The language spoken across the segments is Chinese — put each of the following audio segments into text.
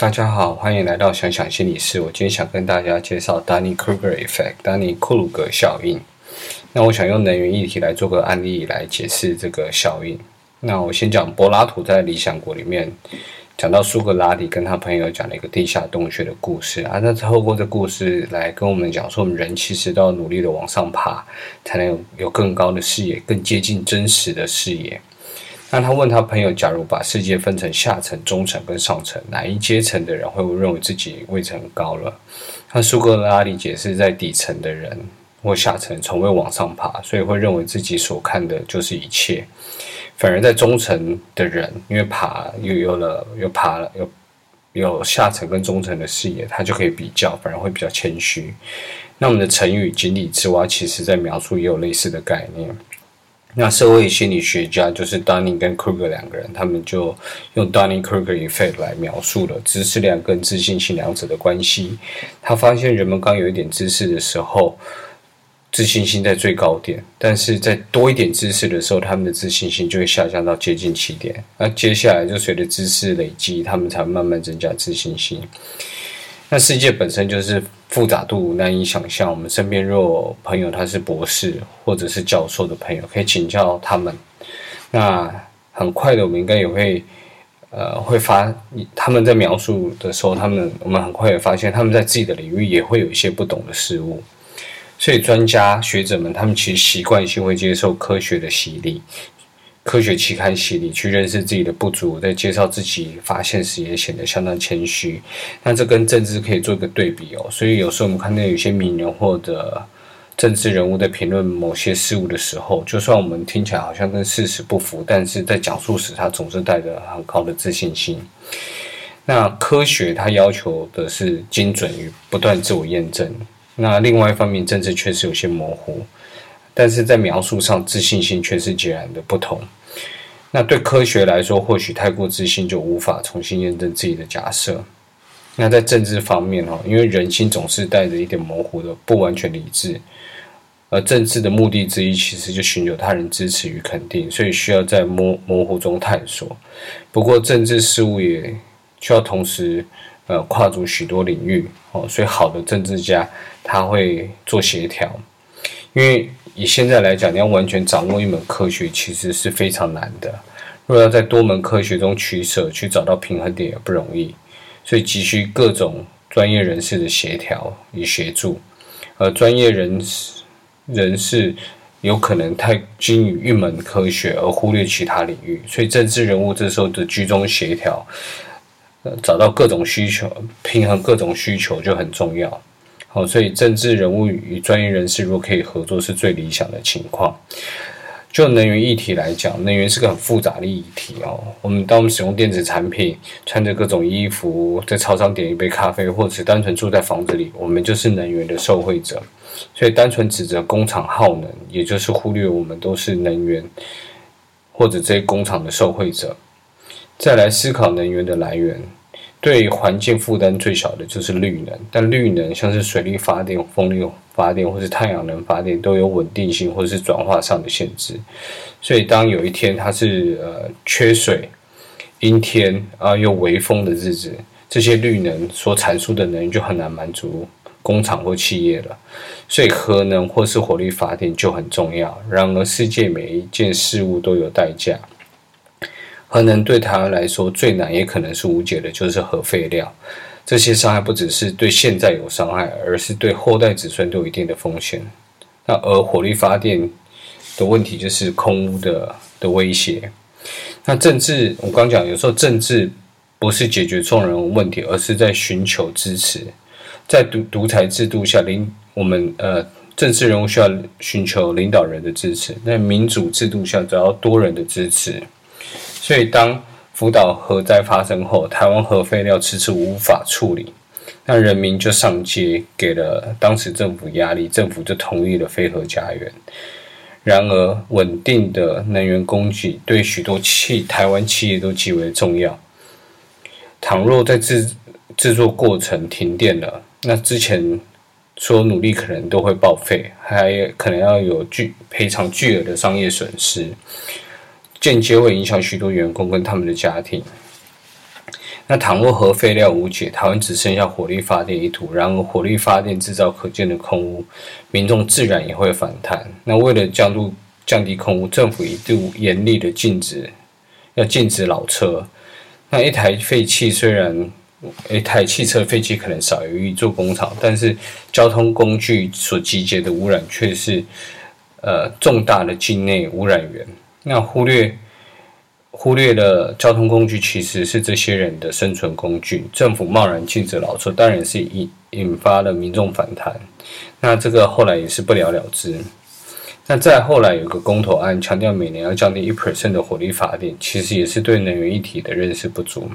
大家好，欢迎来到想想心理室。我今天想跟大家介绍 Dunning-Kruger Effect，丹尼库鲁格效应。那我想用能源议题来做个案例来解释这个效应。那我先讲柏拉图在《理想国》里面讲到苏格拉底跟他朋友讲了一个地下洞穴的故事啊。那透过这故事来跟我们讲说，我们人其实都要努力的往上爬，才能有有更高的视野，更接近真实的视野。那他问他朋友：“假如把世界分成下层、中层跟上层，哪一阶层的人会不会认为自己位层高了？”那苏格拉底解释：“在底层的人或下层从未往上爬，所以会认为自己所看的就是一切；反而在中层的人，因为爬又有了，又爬了，有有下层跟中层的视野，他就可以比较，反而会比较谦虚。”那我们的成语“井底之蛙”其实在描述也有类似的概念。那社会心理学家就是 Dunning 跟 Kruger 两个人，他们就用 Dunning-Kruger effect 来描述了知识量跟自信心两者的关系。他发现人们刚有一点知识的时候，自信心在最高点，但是在多一点知识的时候，他们的自信心就会下降到接近起点。那接下来就随着知识累积，他们才慢慢增加自信心。那世界本身就是复杂度难以想象。我们身边若有朋友他是博士或者是教授的朋友，可以请教他们。那很快的，我们应该也会呃会发他们在描述的时候，他们我们很快也发现他们在自己的领域也会有一些不懂的事物。所以专家学者们他们其实习惯性会接受科学的洗礼。科学期刊洗礼，去认识自己的不足，在介绍自己发现时也显得相当谦虚。那这跟政治可以做一个对比哦。所以有时候我们看到有些名人或者政治人物在评论某些事物的时候，就算我们听起来好像跟事实不符，但是在讲述时他总是带着很高的自信心。那科学它要求的是精准与不断自我验证。那另外一方面，政治确实有些模糊。但是在描述上，自信心却是截然的不同。那对科学来说，或许太过自信就无法重新验证自己的假设。那在政治方面哦，因为人心总是带着一点模糊的、不完全理智，而政治的目的之一其实就寻求他人支持与肯定，所以需要在模模糊中探索。不过，政治事务也需要同时呃跨足许多领域哦，所以好的政治家他会做协调，因为。以现在来讲，你要完全掌握一门科学，其实是非常难的。若要在多门科学中取舍，去找到平衡点也不容易，所以急需各种专业人士的协调与协助。而专业人士人士有可能太精于一门科学，而忽略其他领域。所以政治人物这时候的居中协调，呃，找到各种需求，平衡各种需求就很重要。好，所以政治人物与专业人士如果可以合作，是最理想的情况。就能源议题来讲，能源是个很复杂的议题哦。我们当我们使用电子产品，穿着各种衣服，在超商点一杯咖啡，或者是单纯住在房子里，我们就是能源的受惠者。所以，单纯指责工厂耗能，也就是忽略我们都是能源或者这些工厂的受惠者。再来思考能源的来源。对环境负担最小的就是绿能，但绿能像是水力发电、风力发电或是太阳能发电都有稳定性或是转化上的限制，所以当有一天它是呃缺水、阴天啊又微风的日子，这些绿能所产出的能源就很难满足工厂或企业了，所以核能或是火力发电就很重要。然而，世界每一件事物都有代价。核能对台湾来说最难也可能是无解的，就是核废料。这些伤害不只是对现在有伤害，而是对后代子孙都有一定的风险。那而火力发电的问题就是空污的的威胁。那政治，我刚讲，有时候政治不是解决众人问题，而是在寻求支持。在独独裁制度下，领我们呃政治人物需要寻求领导人的支持；那民主制度下，只要多人的支持。所以，当福岛核灾发生后，台湾核废料迟迟无法处理，那人民就上街，给了当时政府压力，政府就同意了非核家园。然而，稳定的能源供给对许多企台湾企业都极为重要。倘若在制制作过程停电了，那之前所努力可能都会报废，还可能要有巨赔偿巨额的商业损失。间接会影响许多员工跟他们的家庭。那倘若核废料无解，台湾只剩下火力发电一途，然而火力发电制造可见的空污，民众自然也会反弹。那为了降度降低空污，政府一度严厉的禁止，要禁止老车。那一台废气虽然一台汽车废气可能少于一座工厂，但是交通工具所集结的污染却是呃重大的境内污染源。那忽略忽略了交通工具其实是这些人的生存工具，政府贸然禁止老车，当然是引引发了民众反弹。那这个后来也是不了了之。那再后来有个公投案，强调每年要降低一 percent 的火力发电，其实也是对能源议题的认识不足。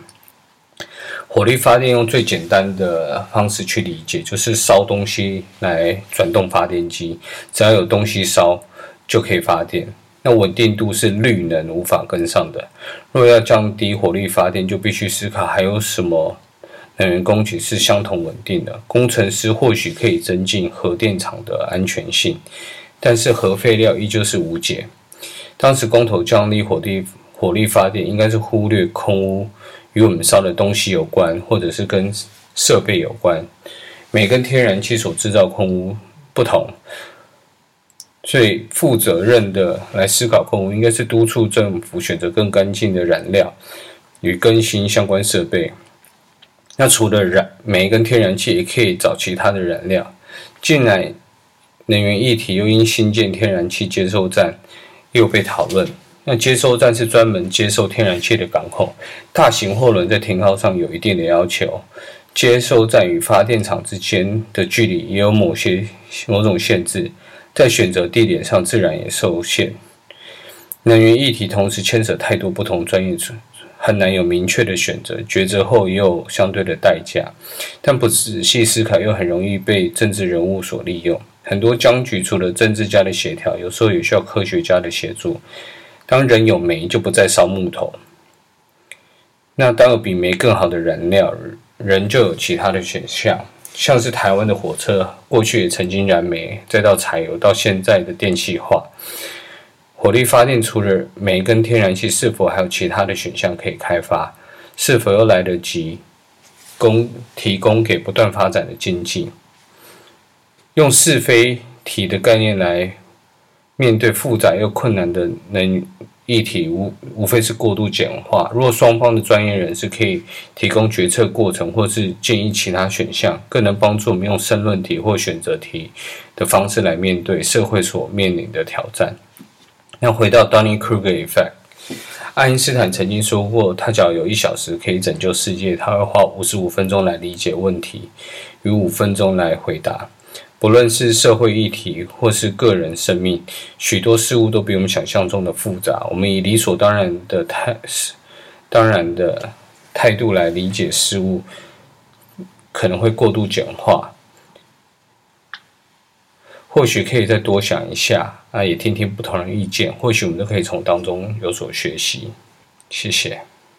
火力发电用最简单的方式去理解，就是烧东西来转动发电机，只要有东西烧就可以发电。那稳定度是绿能无法跟上的。若要降低火力发电，就必须思考还有什么能源供给是相同稳定的。工程师或许可以增进核电厂的安全性。但是核废料依旧是无解。当时公投降低火力火力发电，应该是忽略空污与我们烧的东西有关，或者是跟设备有关。每根天然气所制造空污不同，最负责任的来思考空污，应该是督促政府选择更干净的燃料与更新相关设备。那除了燃煤一根天然气，也可以找其他的燃料近来。能源议题又因新建天然气接收站又被讨论。那接收站是专门接收天然气的港口，大型货轮在停靠上有一定的要求。接收站与发电厂之间的距离也有某些某种限制，在选择地点上自然也受限。能源议题同时牵扯太多不同专业，很难有明确的选择。抉择后也有相对的代价，但不仔细思考又很容易被政治人物所利用。很多僵局除了政治家的协调，有时候也需要科学家的协助。当人有煤，就不再烧木头。那当有比煤更好的燃料，人就有其他的选项。像是台湾的火车，过去也曾经燃煤，再到柴油，到现在的电气化。火力发电除了煤跟天然气，是否还有其他的选项可以开发？是否又来得及供提供给不断发展的经济？用是非题的概念来面对复杂又困难的能议题，无无非是过度简化。若双方的专业人士可以提供决策过程，或是建议其他选项，更能帮助我们用申论题或选择题的方式来面对社会所面临的挑战。那回到 Dunning-Kruger effect，爱因斯坦曾经说过，他只要有一小时可以拯救世界，他会花五十五分钟来理解问题，与五分钟来回答。不论是社会议题或是个人生命，许多事物都比我们想象中的复杂。我们以理所当然的态当然的态度来理解事物，可能会过度简化。或许可以再多想一下，啊，也听听不同的意见，或许我们都可以从当中有所学习。谢谢。